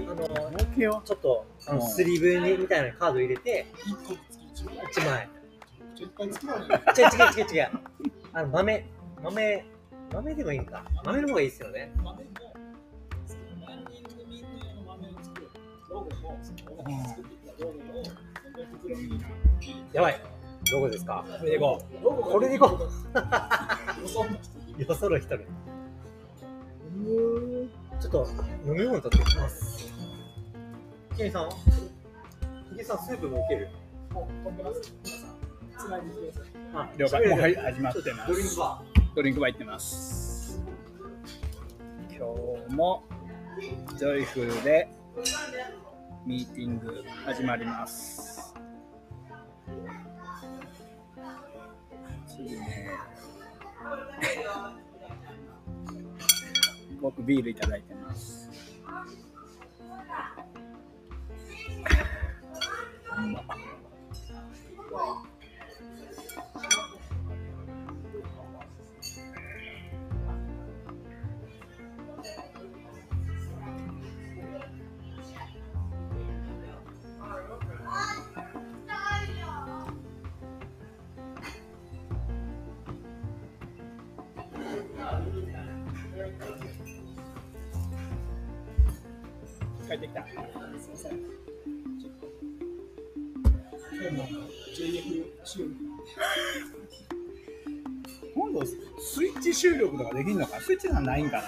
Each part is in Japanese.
で、あの、ちょっと、あのうんスリーブにみたいなカード入れて、1個月1万1万円。ちょいっぱい作ろうよ。違う違う違う違う。あの、豆、豆、豆でもいいんか。豆の方がいいですよね。豆も、ランニングミンの用の豆を作る。ロゴも、その俺が作ってきたロゴを、袋に入れる。やばい。どこですか？これでいこロゴがこれでいこう。よその人よその人に。ちょっと飲み物取ってきます。ケンさんケンさん、スープも受ける？もう飛んでます。皆さん、つないでください。あう了解もうはい始まってます。ドリンクバドリンクバー行ってます。今日もジョイフルでミーティング始まります。次ね。僕ビールいただいてますとかできるのかスイッチがないんかな。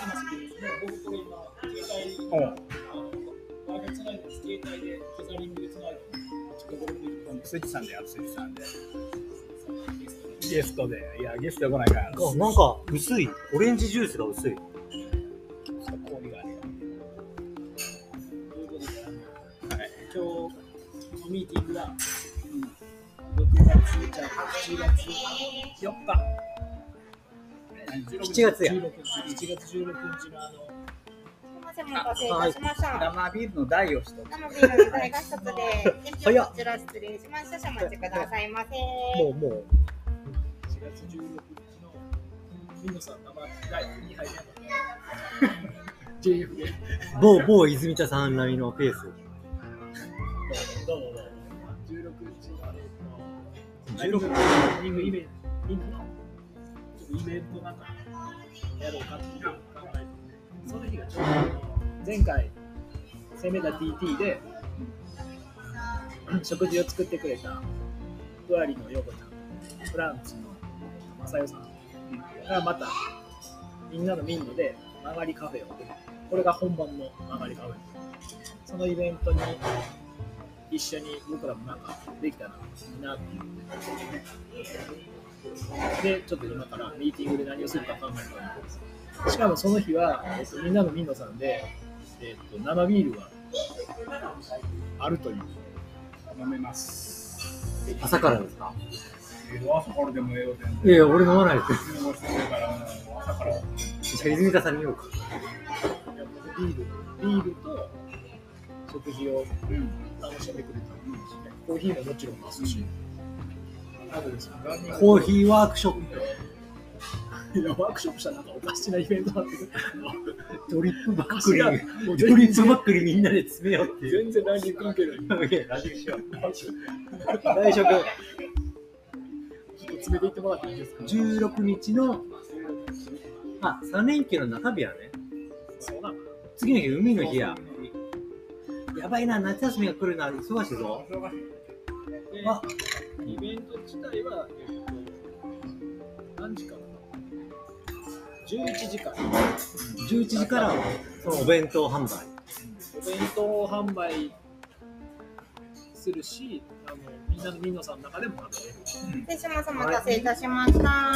スイッチさんでやるスイッチさんで。ゲストでいやゲスト来ないから。ー。あ、なんか薄い。オレンジジュースが薄い。氷があるよということで、はい。今日のミーティングは、6月、じゃあ7月4日7月や16日、7月16日のあの、すみません、お待たせいたしました。生ビールの台を一つ。生ビールの大が一つで、こちら失礼します。少々お待ちくださいませ。もう、もう。4月16日のミノさん生第2杯目の JF で、某、某泉田さん並みのペース。どうもどうも16日のあの、16ランニングイベント、イベントなんかやろうかっていう考えて、その日がちょうど前回、攻めた TT で食事を作ってくれたふわりの陽子ちゃん、フランツのまさよさんがまたみんなの民度で曲がりカフェを、これが本番の曲がりカフェ。そのイベントに一緒に僕らもなんかできたらいいなっていう。で、ちょっと今からミーティングで何をするか考えております。しかもその日は、えっと、みんなのみんなさんで、えっと、生ビールがあるという。飲めます朝からですか？朝からでもええよ全いやいや、俺飲まないです。朝からじゃあ泉田さんに言おうか。ビール、ビールと食事をうん楽しんでくれたらいいしね。コーヒーももちろんますし。コーヒーワークショップ。いや、ワークショップしたらなんかおかしなイベントなんですけドリップばっど、くり。ド全リップば然っくりみんなで詰めようっていう。全然ランニング関係ない。いや、ラジオしよう。大食。ちょっと詰めていってもらっていいですか16日の、あ、3連休の中日やね。そうなの次の日、海の日や。やばいな、夏休みが来るな、忙しいぞ。であイベント自体は、えっと、何時からだ？11時から11時から、そのお弁当販売。お弁当販売するし、あのみんなのみんなさんの中でも食べれる。失礼します。お待たせいたしました。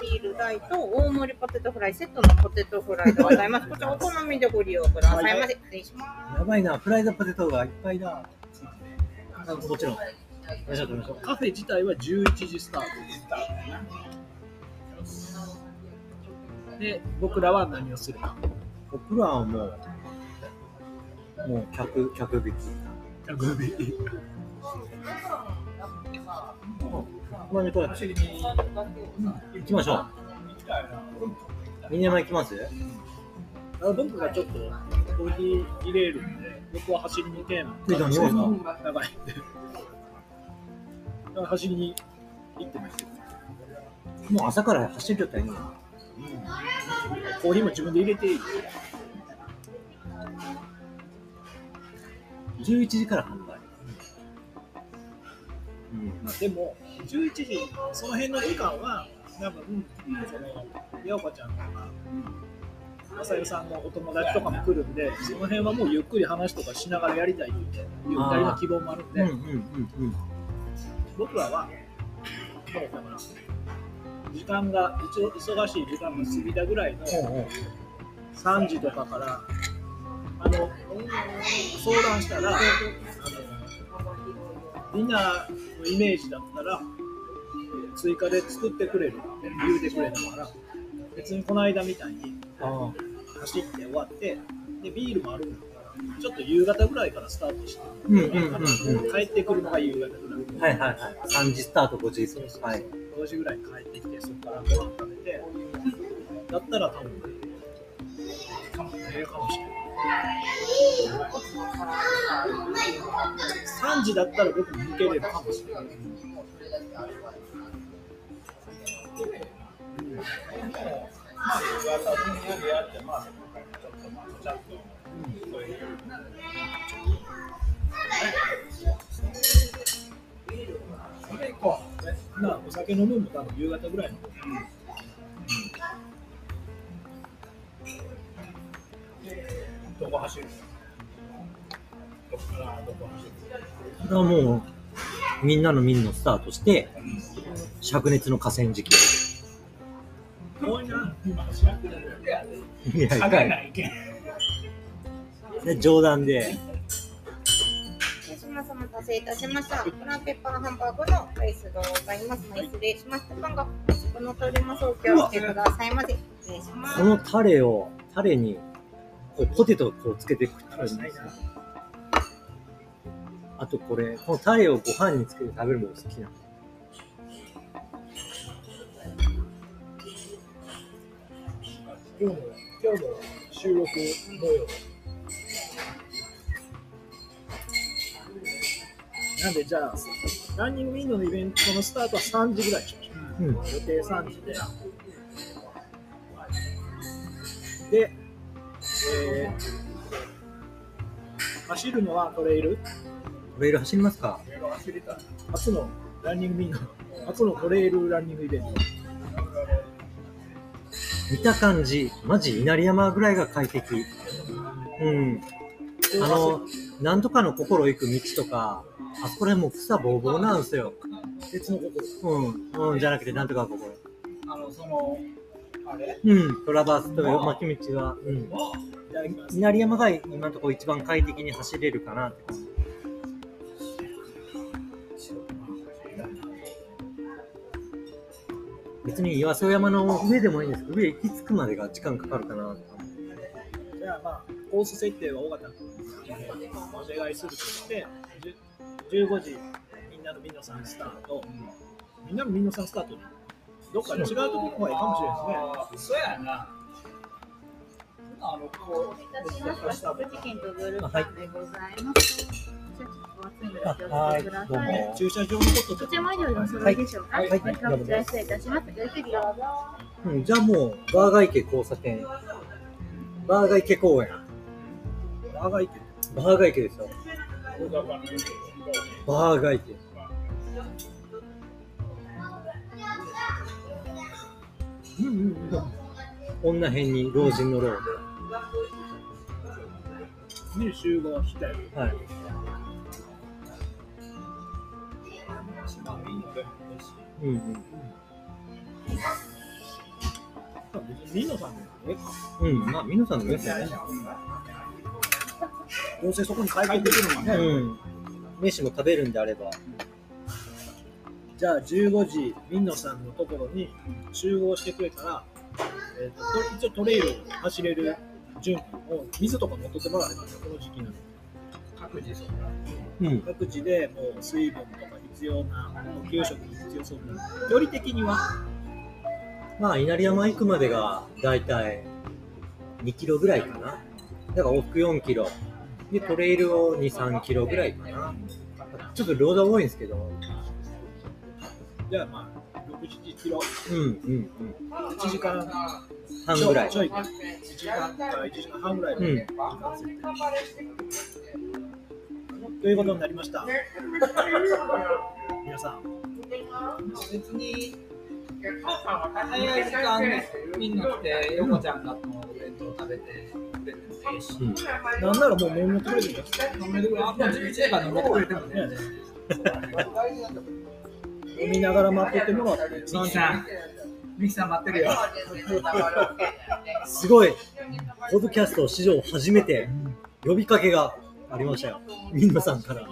ビール大と大盛りポテトフライ、セットのポテトフライでございます。こちらお好みでご利用くださいませ。失礼しまやばいな、フライドポテトがいっぱいだ。あもちろん。カフェ自体は11時スタート。で、僕らは何をするか。僕らはもう、もう客、客引き。客引き。何これ行き。ましょう。ミニ山行き。ますあ僕がちょっとコーヒー入れるんで、僕は走りに行けんいんで。走りに行ってますよ。もう朝から走るよったらいいのコーヒーも自分で入れていい。11時から販売。まあ、でも、11時、その辺の時間は、多分、その、やおかちゃんとか、まさゆさんのお友達とかも来るんで、その辺はもうゆっくり話とかしながらやりたいっていう、ゆったりの希望もあるんで、うんうんうん僕らは、時間が、一応忙しい時間が過ぎたぐらいのうん。3時とかから、あの、相談したら、あのみんなのイメージだったら、えー追加で作ってくれるって言うてくれたから、別にこの間みたいにあ走って終わって、でビールもあるんだちょっと夕方ぐらいからスタートして、うんうんうんうん。帰ってくるのが夕方ぐらい。はいはいはい。3時スタート、5時。そうそうはい。5時ぐらいに帰ってきて、そこからご飯食べて、だったら多分、ええかもしれない。3時だったら僕も抜けれるかもしれない。まあ、お酒飲むのも多分夕方ぐらいの。うん。うん。どこ走るどこからどこ走るだからもう、みん。なのみん。のスタートして、灼熱の河川敷。遠いな。いや、上深い。げないけん。で冗談で、たせいたしました。ブランペッパーハンバーグのライスでございます。はい、失礼しました。パンがこの通ります。お気をつけくださいませ。失礼します。このタレを、タレに、こうポテトをこうつけて食ってるんですよ。あとこれ、このタレをご飯につけて食べるのが好きなの。今日の、今日の収録模様。なんでじゃあ、ランニングウィンドウのイベントのスタートは3時ぐらいにしましょう。うん。予定3時で。で、えー走るのはトレイル？トレイル走りますか？初のランニングウィンドウ、初のトレイルランニングイベント。見た感じ、マジ稲荷山ぐらいが快適。うん。あの、なんとかの心行く道とか、あそこら辺もう草ぼうぼうなんですよ。別のこと。うん。うん、じゃなくて、なんとかの心。あの、その、あれ？うん。トラバースとか巻き道は、うん。稲荷山が今のところ一番快適に走れるかなって感じ。別に岩曽山の上でもいいんですけど、上行き着くまでが時間かかるかなって感じ。じゃあまあ、コース設定は尾形君にお願いするとして、じゅ15時、みんなのみんなさんスタート。みんなのみんなさんスタートに、どっか違うところの方がいいかもしれないですね。そうやな。あの、こう、事件とブルーはいどう。も。駐車場のことでいでしょうか？はいはいこちら失礼いたします。ごゆっくりどうぞ。うん、じゃあもう、バーガー池交差点。バーガー池公園。バーガー行バーガー池ですよ。バーガー池。うんうんうん。女辺に老人のローに集合して、ド。はい。うんうん。うん、まあ、皆さんのですよね。どうせそこに帰ってくるのがね。うん。飯も食べるんであれば。じゃあ15時、ミンノさんのところに集合してくれたら、えー、とと一応トレイル走れる準備を水とか持ってってもらえば、この時期なので。各自そううん。各自でもう水分とか必要な、補給食に必要そうな。距離的には、まあ、稲荷山行くまでが、だいたい2キロぐらいかな。だから往復4キロ。で、トレイルを2、3キロぐらいかな。ちょっとロードは多いんですけど、じゃあまあ、6、7キロ、うんうんうん。1時間半ぐらいち。ょい、1時間か1時間半ぐらいでうんということになりました。皆さん、別に早い時間ねみんな来て横ちゃんがこのお弁当食べてくれてもいいしなんならもう飲んでくれるんです飲めてくれあもう11時から飲めてくれてもね飲みながら待ってても、ミキさんミキさん待ってるよすごい、ポッドキャスト史上初めて呼びかけがありましたよ。皆さんから。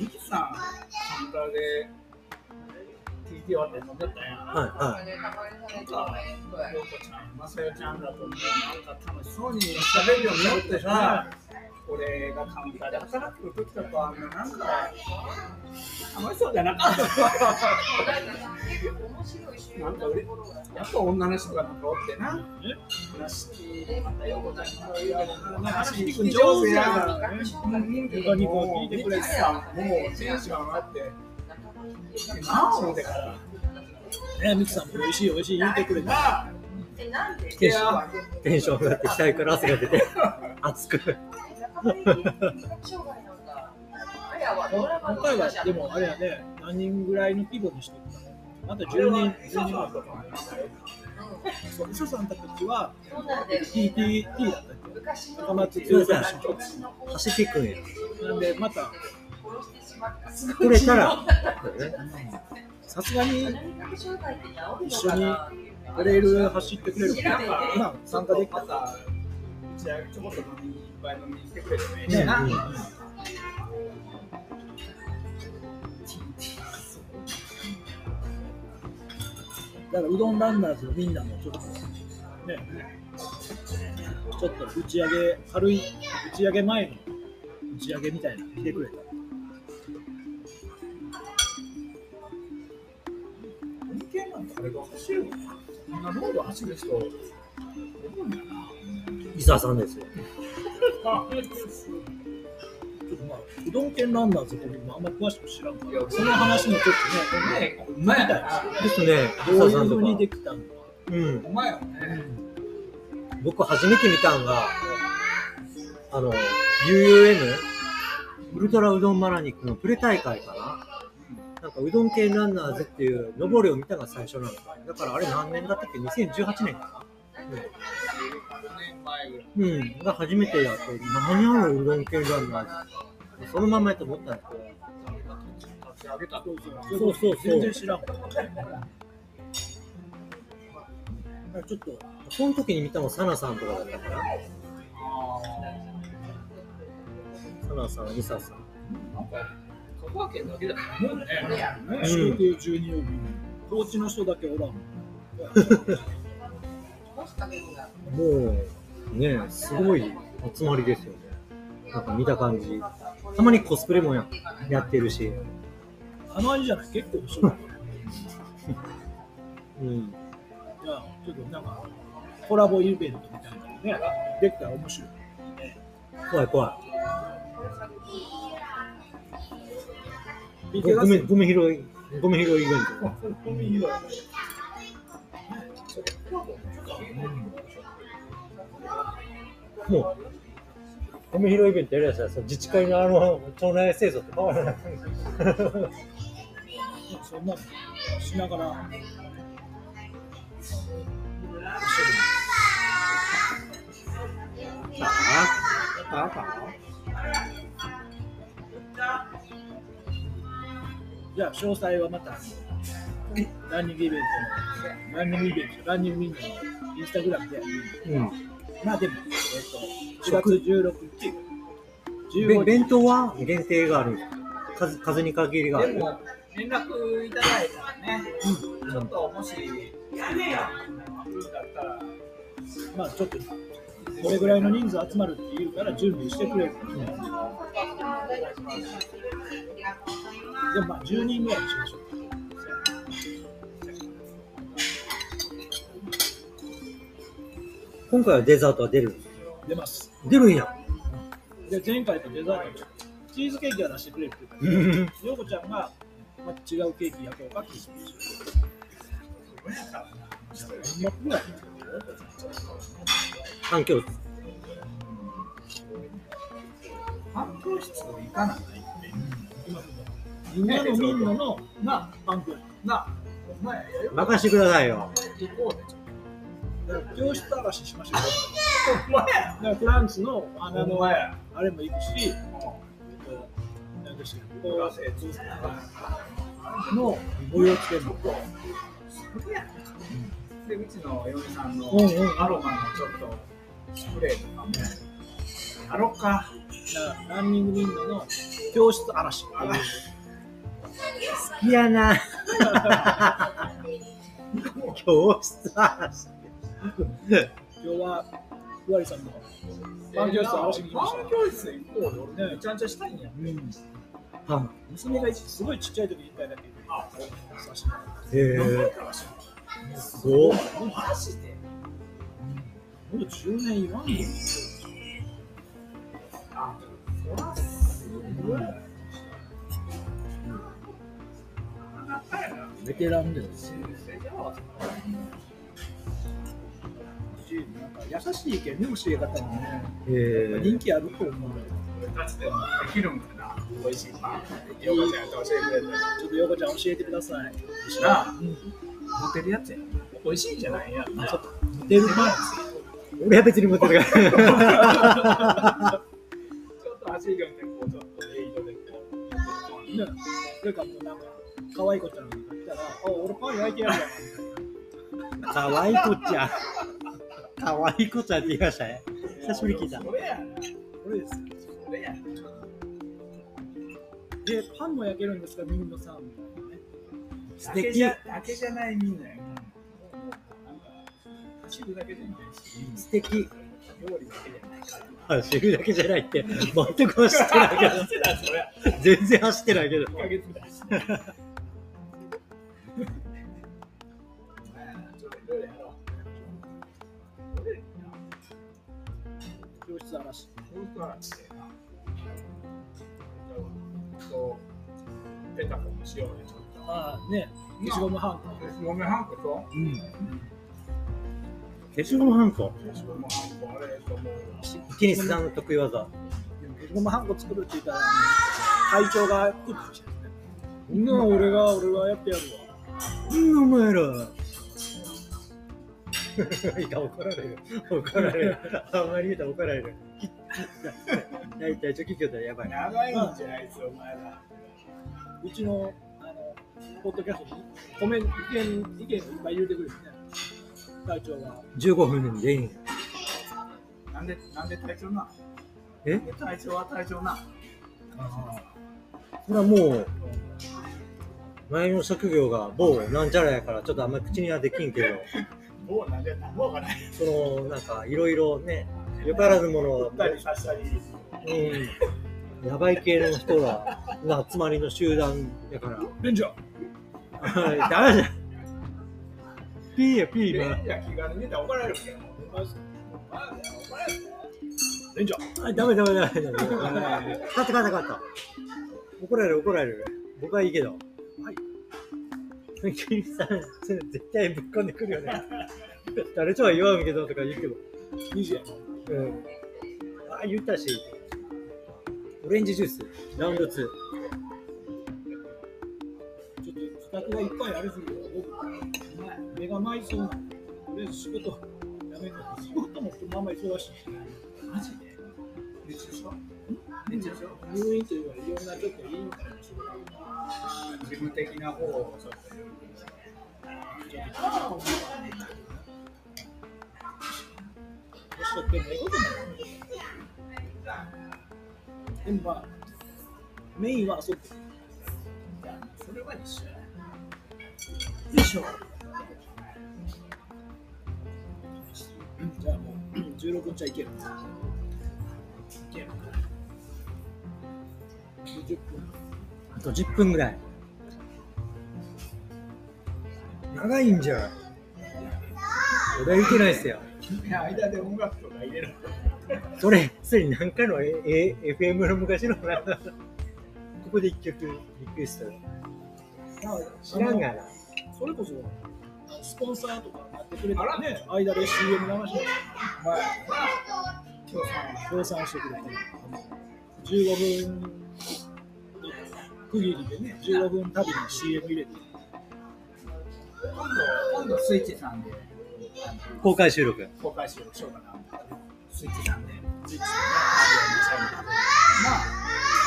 ミキさんカウンターで終わって飲んでたやんはいはい。なんか、ちゃん、まさよちゃんだと、なんか楽しそうに喋るようになってさ、俺がカウンターで働く時とか、なんか、楽しそうじゃなかった。なんか俺、やっぱ女の人がなんかおってな、話聞いまたヨコちゃんにそういうなんか話聞く上手やから、他にこう聞いてくれてさ、もうテンション上がって、なあ、思ってから。ね、ミキさんも美味しい美味しい言ってくれて、テンションテンション上がって額から汗が出て、熱く。今回はでもあれやね、何人ぐらいの規模にしてるかね。また10人、10人ぐらいとか。そう、磯さんたちは TTT だったっけ高松強さ走っていくんや。なんで、また、取れたら、さすがに一緒にトレイル走ってくれるから、まあ、参加できたら、ちょこっと飲みにいっぱい飲みに来てくれてもいいしね、な。うんだからうどんランナーズのみんなもちょっとね、ちょっと打ち上げ、軽い打ち上げ前の打ち上げみたいなの来てくれたら。あれが走るのかなこんなロード走る人。伊沢さんですよ。ちょっとまあ、うどん県ランナーズもあんま詳しく知らんから、その話もちょっとね、ねうまいですね、伊どういうふうに。できたのか。うん。うまいよね。僕初めて見たんが、あの、UUM、ウルトラうどんマラニックのプレ大会かな。なんかうどん系ランナーズっていう上りを見たが最初なんです。だからあれ何年だったっけ ?2018 年か4年前ぐらい。なうん。が初めてやって、何あのうどん系ランナーズそのままやと思ったんですけど、そうそうそう全然知らんから。だからちょっと、その時に見たのサナさんとかだったかな。サナさん、イサさん。なん。か、香川県だけだと思うね。ん。集計中に曜日、高知の人だけおらん。もう、ね、すごい集まりですよね。なん。か見た感じ。たまにコスプレもややってるし。あの味じゃない結構一緒だね。うん。じゃあ、ちょっとなん。か、コラボイベントみたいなのね、できたら面白い。ね怖い怖い。ゴミ、ゴミ拾い、ゴミ拾いイベンゴミ拾いト。もう、ゴミ拾いイベントやるやつはさ、自治会のあの、町内清掃と変わらない。そんなのしながら、さあ、あじゃあ、詳細はまた、ランニングイベントの、ランニングイベント、ランニングミントのインスタグラムで、うん。まあでも、えっと、4月16日、15日、べ弁当は限定がある。数数に限りがある。でも、連絡いただいたらね、ちょっともし、来るんだったら、まあちょっと、これぐらいの人数集まるって言うから準備してくれ。るからね。でもまあ10人ぐらいにしましょう。今回はデザートは出る出ます。出るんや。で、前回とデザートでチーズケーキは出してくれるって言ったけど、ヨコちゃんが、まあ、違うケーキ焼こうかって言ってました。い環境反響室行かないって。みんなのみんなのな、パンクな、お前、任してくださいよ。行こう教室探ししましたよ。と。お前や。だからフランスのあの。あれも行くし、えっと何でしたっけ？こうのお湯をつけるの。で、うちの嫁さんのアロマのちょっとスプレーとかもやろっか。ランニングみんなの教室嵐。好きやな。教室嵐。今日はふわりさんのパン教室嵐に来ましたパン教室行こうよ。めちゃめちゃしたいんや。あ娘がすごいちっちゃい時に一回だけあ、さしてもらっへえ。すごっ。マジでたもう10年言わんのあ、そらすごい。ベテランですしなん。か優しいけん。ね教え方もねへえ。人気あると思う俺たちでもできるん。かな美味しいパン。ヨコちゃん。と教えてくれた。ちょっと横ちゃん。教えてくださいなあ、うん。モテるやつや。美味しいん。じゃないや。ちょっと似てる手前俺は別に持ってるから。ちょっと走るよね、こうちょっとエイドでこう。ねそれかもうなん。か可愛い子ちゃんが来たら「あ俺パン焼いてやるやん」かわいこちゃん。かわいこちゃんって言いましたね。久しぶりに聞いた。それやな。これですよそれやな。でパンも焼けるんですかみんなさんみたいなね素敵だけじ。ゃだけじゃないみんなや。なんか走るだけじゃないし、素敵。料理だけじゃないから。走るだけじゃないって、全く走ってないけど。全然走ってないけど。教室嵐本当はってな。そう、ペタコもしようね、ちょっと。ああね消しゴムハンコごめん、ハンコとうん。消しゴムハンコ。消しゴムハンコ、あれともう、テニスさんの得意技。消しゴムハンコ作るって言ったら会長がプップしてるねそんな俺が俺がやってやるわうん、お前ら。いや、怒られる。怒られる。あんまり言うたら怒られる。大体、チョキキョだやばい。長いんじゃないですよ、お前ら。うちのあのポッドキャストにコメント意見意見いっぱい入れてくれてね会長が15分でいいんなんで、なんで隊長な？え？隊長は隊長なこれはもう、前の職業が某なんちゃらやから、ちょっとあんまり口にはできんけど、もうなんで、なんもがない。その、なんか、いろいろね、よからぬものたりさしたり。うん、やばい系の人がの集まりの集団やから。レンジャーダメじゃん。ピーやピーい今。や、気軽に言ったら怒られるンジャーあダメダメダメ ダメ。勝った勝った勝った。怒られる怒られる。僕はいいけど。はい。君さん、絶対ぶっ込んでくるよね。誰とは言わんけどとか言うけど。DJ うん。あ、言ったし。オレンジジュース、ラウンド2。ちょっとスタッフがいっぱいありすぎる僕目が回りそうなとりあえず仕事やめる仕事もまあまあ忙しいマジで？熱中症入院というかいろんなちょっといいみたいな仕事事務的な方をちょっと言う。年取ってもいいことないでもまあメインは遊ぶそれは一緒。よいしょじゃあもう16日はいけるいける20分あと10分ぐらい。長いんじゃん。俺は言ってないっすよ。間で音楽とか入れる。それ、それなんかの、え、え FM の昔のな、ここで一曲リクエスト。知らんがな。それこそ、スポンサーとかやってくれたらね、間で CM 流しはい。協賛してくれて、15分の区切りでね、15分旅に CM 入れて、今度、今度スイッチさんで公開収録。公開しようしようかな。スイッチさんで。スイッチ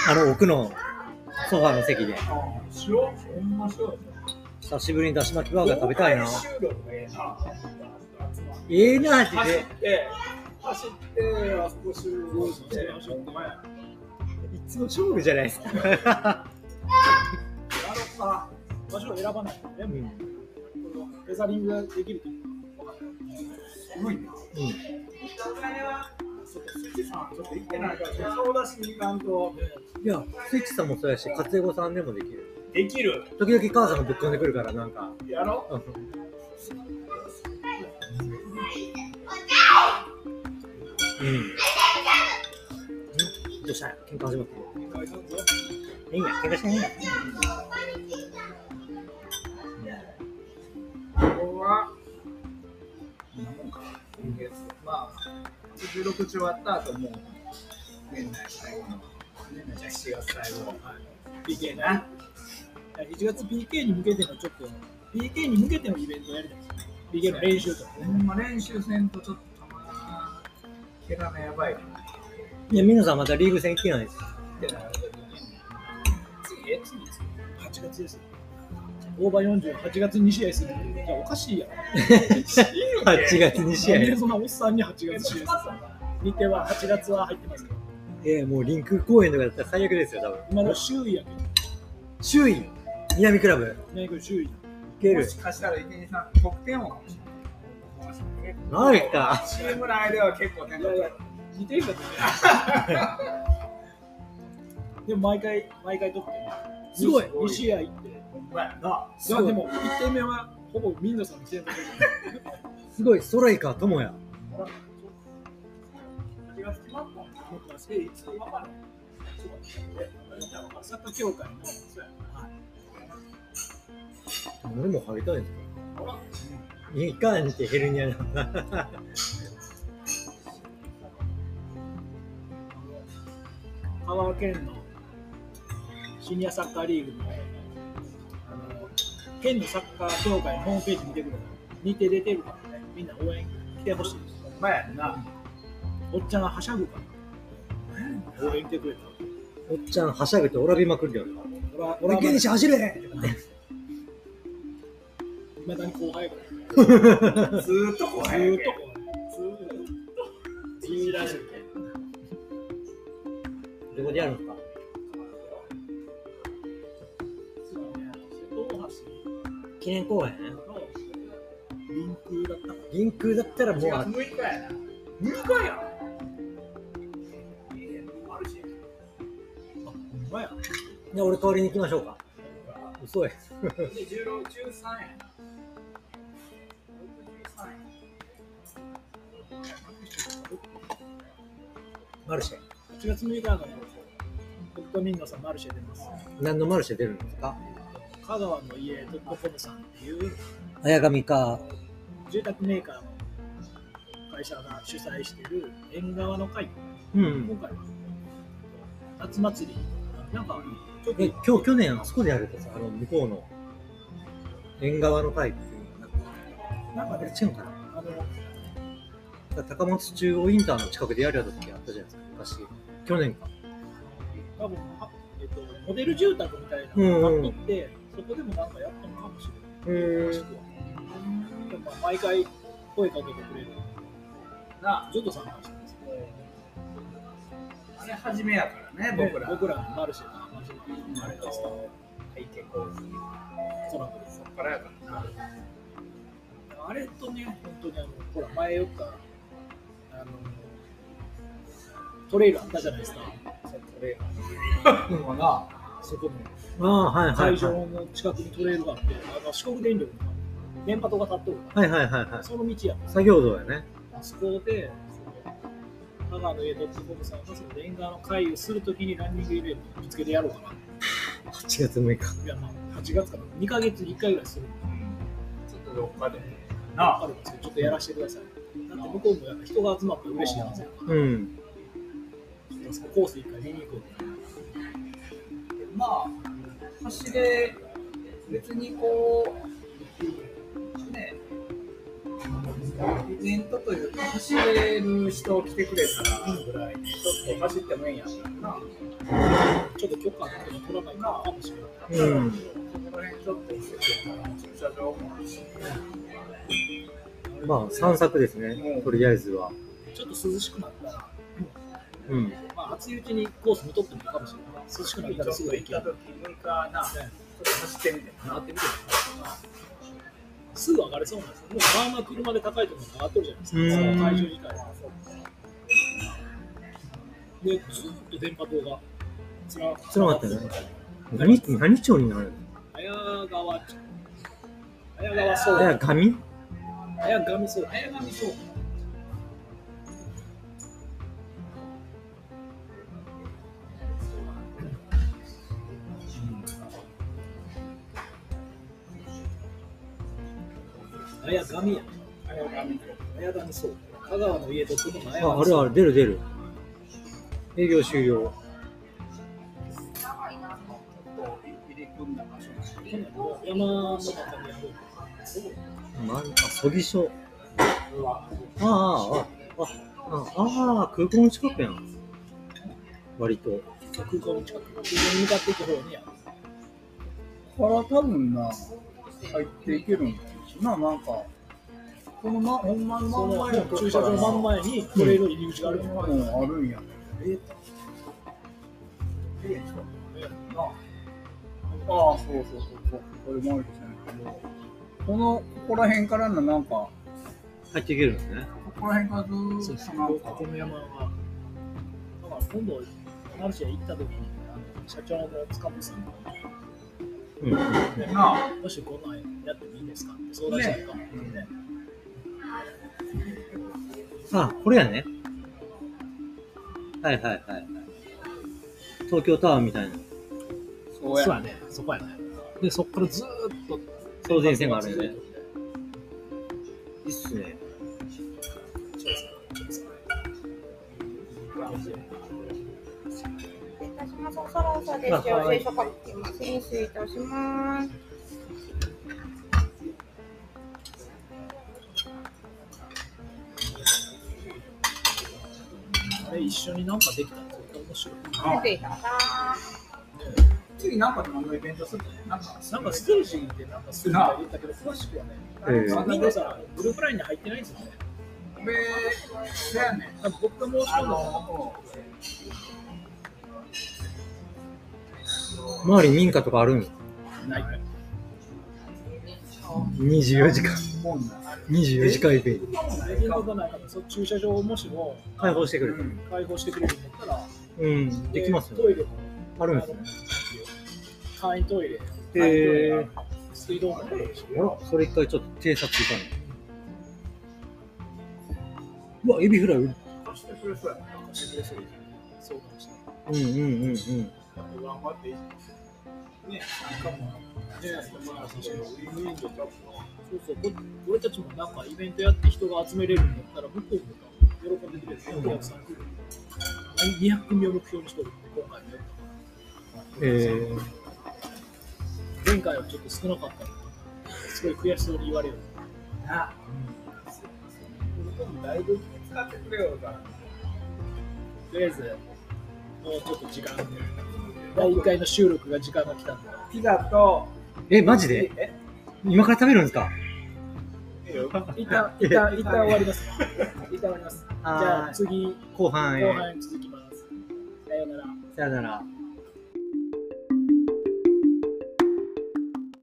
まあの、奥のソファーの席で。あ、しよう。ほんましよう。久しぶりにだし巻きバーガー食べたいなええな。ええな、マジ走っで。て、走って、あそこ集合して、いつも勝負じゃないですか。うか。場所を選ばないとね、うん。このレザリングができるとすごいな。うん。ちょっとスイッチさん、ちょっと行ってないから、顔出しに行かんと。いや、スイッチさんもそうやし、勝江子さんでもできる。できる。時々母さんがぶっ込んでくるから、なんか。やろうんうん。うんどうした喧嘩始まってる。いいや、喧嘩してへんや。ここは、こんなもんか。今月。まあ、16日終わった後もう、年内最後の、年内じゃ7月最後。はい PK ね。1月 PK に向けてのちょっと、PK に向けてのイベントやりたいです。PK の練習とかね。ほんま練習戦とちょっとたまな、毛がやばいな。いや、皆さんまたリーグ戦行ってないです。次、え、次、次。8月ですよ。オーバー48月2試合する。いや、おかしいやん。8月2試合。なんでそんなおっさんに8月試合する日程は8月は入ってますけど、ええもうリンク公園とかだったら最悪ですよ、多分。今の周囲やけど、周囲、南クラブ、ね、これ周囲。いけるも。しかしたら、1、2、3、得点王かもしれない。かチーム内では結構似てるかとね。でも毎回、毎回取って、すごい2試合行って。ほんまやな。いや、でも1点目はほぼミンダさんの先頭すごい、ストライカー、友也。8月決まったの持ってますえ、いつか分からん。サッカー協会の、そうや俺も入りたいいかんってヘルニアの。香川県のシニアサッカーリーグのあの県のサッカー協会のホームページ見てくれ日程出てるからねみんな応援来てほしいです。ほん。まやな。おっちゃんがはしゃぐか？ら応援来てくれたおっちゃん、はしゃぐとおらびまくるよ。俺は俺、原始走れいまだに後輩やから。ずーっと後ず輩やけーっと。ずーっとでやるんですか？記念公園？のリンクだったか銀空だったらもう、4あ月6日やな。6日やん。あやいや俺代わりに行きましょうか。嘘や。で、16、13やな。13や。マルシェ。8月6日の僕とミンノさんマルシェ出ます何のマルシェ出るんですか？香川の家ドットコムさんっていう綾神か。住宅メーカーの会社が主催している縁側の会、うん。今回は夏祭り、なんかちょっとえ、今日、去年、あそこでやるとさ、あの、向こうの、縁側の会っていうのがなんか、なんかね、違うのかあのな高松中央インターの近くでやるやった時あったじゃないですか、昔。去年か。多分、あえっと、モデル住宅みたいなうんうんのがあって、そこでもなんかやったのかもしれない。へ詳しくはでもまあ毎回声かけてくれる。なずっと参加してます。あれ初めやからね、僕ら。僕らのマルシェが始まる。あれですか背景構図。トラブルそっからやからな。あれとね、本当にあの、ほら、前よった、あの、トレイルあったじゃないですか。それうんな。そこのああ、はいはい会場はい。の近くにトレイルがあって、あの四国電力の電波塔が立ってるかはいはいはいはら、その道やったい。作業道やね。そこで、その香川の家ドットコムさんがそのレンガの会をするときにランニングイベントをぶつけてやろうかな。8月6日。いや、まあ、8月から2ヶ月に1回ぐらいする。ちょっとどっかでなあるんですけど、ちょっとやらせてください。だって向こうもやっぱ人が集まって嬉しいはずやから、うん。ちょっとそのコース一回見に行こうまあ走れ別にこうねイベントというか走れる人来てくれたらぐらいでちょっと走ってもいいんやったらなちょっと許可なんて取らないかもしれない。うん。この辺ちょっと見せてたら駐車場もあるしまあ、散策ですね。とりあえずは。ちょっと涼しくなったら、うん。まあ、暑いうちにコースも取ってもいいかもしれない。涼しくなったらすぐ行ける。行った時6日なちょっと走ってみてなってみてもすぐ上がれそうなんですよ。もうまあまあ車で高いところに上がってるじゃないですか。うんその会場自体は。で、ずっと電波塔がつなつながったね。何、何町になる綾川町。綾川そう。のいや、紙綾上そう。綾上そう。綾上や。綾上。綾上そう。香川の家とこの綾あ、あれあれ、出る出る。営業終了。入り組んだ場所山の中にある。まあ、あ、そぎ所。ああ、ああ、ああ、ああ、空港の近くやん。割と。空港の近く。空港に向かっていく方にある。から多分な入っていけるんだななんかこのまほんまの真ん前の駐車場真ん前にトレイル入り口があるよ。うんあるんやねえなああそうそうそうそうこれもあるじゃないけどこのここら辺からのなんか入っていけるんですね。ここら辺からずーっとなんか？ここの山は。だから今度、マルシェ行った時に、あの社長の塚本さんが、うん。なあもしこんなんやってもいいですかって相談したいかもね。あ、これやね。はいはいはいはい。東京タワーみたいなそうやね、そこやね。で、そこからずーっと送電線があるよね。いいっすね。失礼いたします。おそろそろですよ。書書きます。失礼いたします。一緒になんかできたら絶対面白い。失礼いたし次なんか何のイベントするのなんかなんかステージでなんかするとか言ったけど、詳しくはね。えみんなさ、グループラインに入ってないんですよね。ねんなんか僕が申しあ込んだ周り民家とかあるん？ない。24時間。もんな24時間イベント。駐車場しも開放してくれる。開放してくれるんだったら、うん、できますよ。トイレもあるんですね。簡易トイレ、へえ。水道もあるし、それ一回ちょっと偵察いかない。うわ、エビフライ。うんうんうんうんねれない。かも、ね、まあ、確かにウィンウィンでそうそう、こ俺たちもなんかイベントやって人が集めれるんだったら、向こうも喜んでくれる、お客さん来る。200組を目標にしてるんで、今回もやったから。え前回はちょっと少なかったのすごい悔しそうに言われる。なだいぶ使ってくれよかとりあえず、もうちょっと時間、第1回の収録が時間が来たんで、ピザとー、え、マジで？え？今から食べるんですか？えよ一旦、一旦、一旦終わります。一旦終わります。じゃああ次、後半へ。後半続きます。さようなら。さよなら。